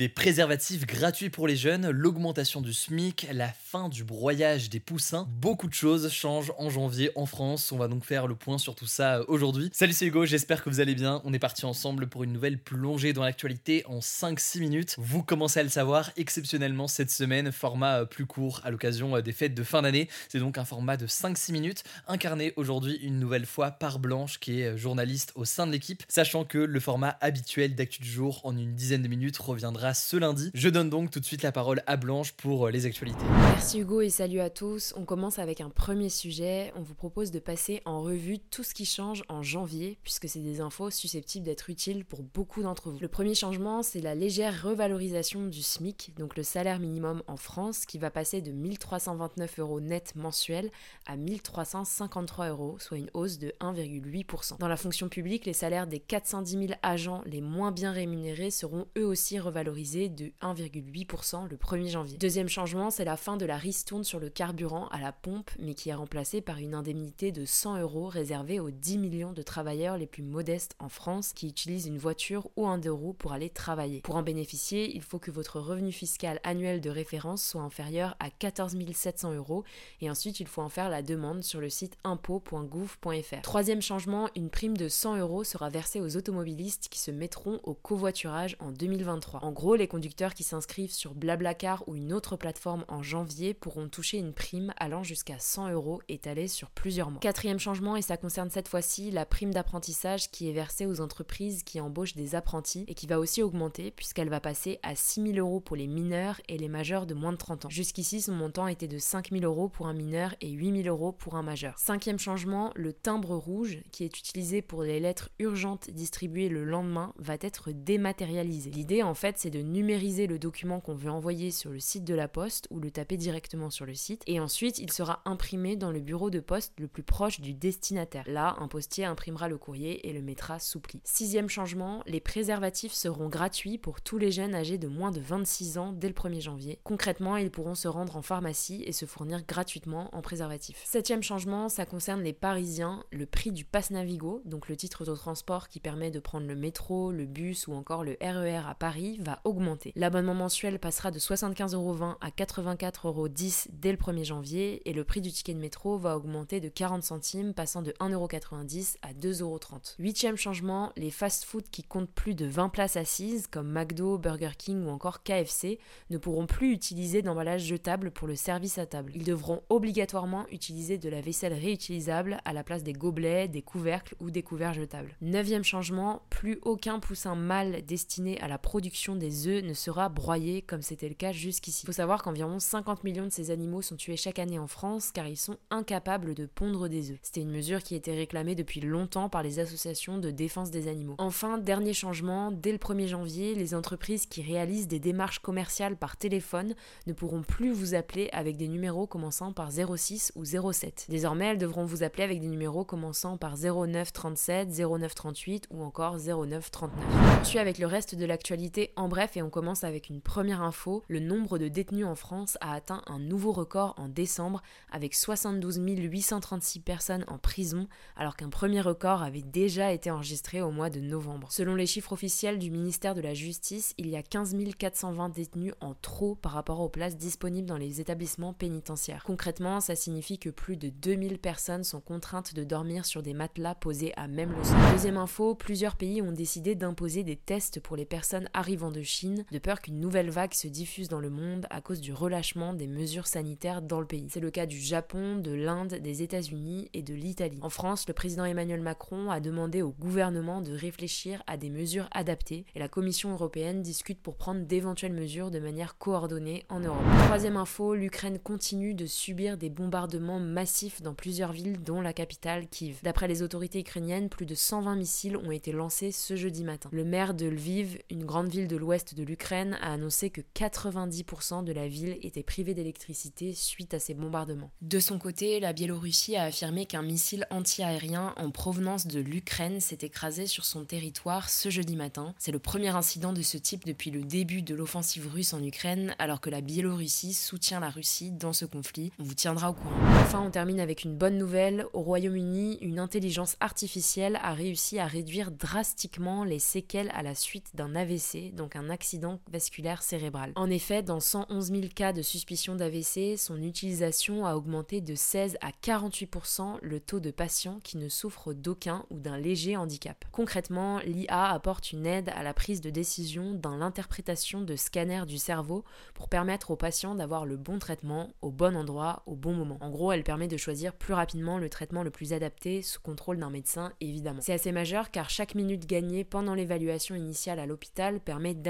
Des préservatifs gratuits pour les jeunes, l'augmentation du SMIC, la fin du broyage des poussins, beaucoup de choses changent en janvier en France. On va donc faire le point sur tout ça euh, aujourd'hui. Salut c'est Hugo, j'espère que vous allez bien. On est parti ensemble pour une nouvelle plongée dans l'actualité en 5-6 minutes. Vous commencez à le savoir, exceptionnellement cette semaine, format euh, plus court à l'occasion euh, des fêtes de fin d'année. C'est donc un format de 5-6 minutes, incarné aujourd'hui une nouvelle fois par Blanche qui est journaliste au sein de l'équipe, sachant que le format habituel d'actu du jour en une dizaine de minutes reviendra ce lundi. Je donne donc tout de suite la parole à Blanche pour euh, les actualités. Merci Hugo et salut à tous. On commence avec un premier sujet. On vous propose de passer en revue tout ce qui change en janvier, puisque c'est des infos susceptibles d'être utiles pour beaucoup d'entre vous. Le premier changement, c'est la légère revalorisation du SMIC, donc le salaire minimum en France, qui va passer de 1329 euros net mensuel à 1353 euros, soit une hausse de 1,8%. Dans la fonction publique, les salaires des 410 000 agents les moins bien rémunérés seront eux aussi revalorisés de 1,8% le 1er janvier. Deuxième changement, c'est la fin de la ristourne sur le carburant à la pompe, mais qui est remplacée par une indemnité de 100 euros réservée aux 10 millions de travailleurs les plus modestes en France qui utilisent une voiture ou un deux roues pour aller travailler. Pour en bénéficier, il faut que votre revenu fiscal annuel de référence soit inférieur à 14 700 euros et ensuite il faut en faire la demande sur le site impôt.gouv.fr. Troisième changement, une prime de 100 euros sera versée aux automobilistes qui se mettront au covoiturage en 2023. En gros, les conducteurs qui s'inscrivent sur Blablacar ou une autre plateforme en janvier pourront toucher une prime allant jusqu'à 100 euros étalée sur plusieurs mois. Quatrième changement, et ça concerne cette fois-ci la prime d'apprentissage qui est versée aux entreprises qui embauchent des apprentis et qui va aussi augmenter puisqu'elle va passer à 6 000 euros pour les mineurs et les majeurs de moins de 30 ans. Jusqu'ici, son montant était de 5 000 euros pour un mineur et 8 000 euros pour un majeur. Cinquième changement, le timbre rouge qui est utilisé pour les lettres urgentes distribuées le lendemain va être dématérialisé. L'idée en fait c'est de numériser le document qu'on veut envoyer sur le site de la poste ou le taper directement sur le site et ensuite il sera imprimé dans le bureau de poste le plus proche du destinataire. Là, un postier imprimera le courrier et le mettra sous pli. Sixième changement, les préservatifs seront gratuits pour tous les jeunes âgés de moins de 26 ans dès le 1er janvier. Concrètement, ils pourront se rendre en pharmacie et se fournir gratuitement en préservatifs. Septième changement, ça concerne les Parisiens, le prix du pass Navigo, donc le titre de transport qui permet de prendre le métro, le bus ou encore le RER e à Paris, va augmenter. L'abonnement mensuel passera de 75,20€ à 84,10€ dès le 1er janvier et le prix du ticket de métro va augmenter de 40 centimes, passant de 1,90€ à 2,30€. Huitième changement, les fast-food qui comptent plus de 20 places assises, comme McDo, Burger King ou encore KFC, ne pourront plus utiliser d'emballage jetable pour le service à table. Ils devront obligatoirement utiliser de la vaisselle réutilisable à la place des gobelets, des couvercles ou des couverts jetables. Neuvième changement, plus aucun poussin mâle destiné à la production des œufs ne sera broyé comme c'était le cas jusqu'ici. Il faut savoir qu'environ 50 millions de ces animaux sont tués chaque année en France car ils sont incapables de pondre des œufs. C'était une mesure qui était réclamée depuis longtemps par les associations de défense des animaux. Enfin, dernier changement, dès le 1er janvier, les entreprises qui réalisent des démarches commerciales par téléphone ne pourront plus vous appeler avec des numéros commençant par 06 ou 07. Désormais, elles devront vous appeler avec des numéros commençant par 09 37, 09 38 ou encore 09 39. On suit avec le reste de l'actualité en bref et on commence avec une première info. Le nombre de détenus en France a atteint un nouveau record en décembre avec 72 836 personnes en prison alors qu'un premier record avait déjà été enregistré au mois de novembre. Selon les chiffres officiels du ministère de la Justice, il y a 15 420 détenus en trop par rapport aux places disponibles dans les établissements pénitentiaires. Concrètement, ça signifie que plus de 2000 personnes sont contraintes de dormir sur des matelas posés à même le sol. Deuxième info, plusieurs pays ont décidé d'imposer des tests pour les personnes arrivant de De peur qu'une nouvelle vague se diffuse dans le monde à cause du relâchement des mesures sanitaires dans le pays. C'est le cas du Japon, de l'Inde, des États-Unis et de l'Italie. En France, le président Emmanuel Macron a demandé au gouvernement de réfléchir à des mesures adaptées et la Commission européenne discute pour prendre d'éventuelles mesures de manière coordonnée en Europe. Troisième info, l'Ukraine continue de subir des bombardements massifs dans plusieurs villes, dont la capitale Kiev. D'après les autorités ukrainiennes, plus de 120 missiles ont été lancés ce jeudi matin. Le maire de Lviv, une grande ville de l'ouest de l'Ukraine, a annoncé que 90% de la ville était privée d'électricité suite à ces bombardements. De son côté, la Biélorussie a affirmé qu'un missile anti-aérien en provenance de l'Ukraine s'est écrasé sur son territoire ce jeudi matin. C'est le premier incident de ce type depuis le début de l'offensive russe en Ukraine, alors que la Biélorussie soutient la Russie dans ce conflit. On vous tiendra au courant. Enfin, on termine avec une bonne nouvelle. Au Royaume-Uni, une intelligence artificielle a réussi à réduire drastiquement les séquelles à la suite d'un AVC, donc un accident vasculaire cérébral. En effet, dans 111 000 cas de suspicion d'AVC, son utilisation a augmenté de 16 à 48% le taux de patients qui ne souffrent d'aucun ou d'un léger handicap. Concrètement, l'IA apporte une aide à la prise de décision dans l'interprétation de scanners du cerveau pour permettre aux patients d'avoir le bon traitement au bon endroit au bon moment. En gros, elle permet de choisir plus rapidement le traitement le plus adapté sous contrôle d'un médecin évidemment. C'est assez majeur car chaque minute gagnée pendant l'évaluation initiale à l'hôpital permet d'améliorer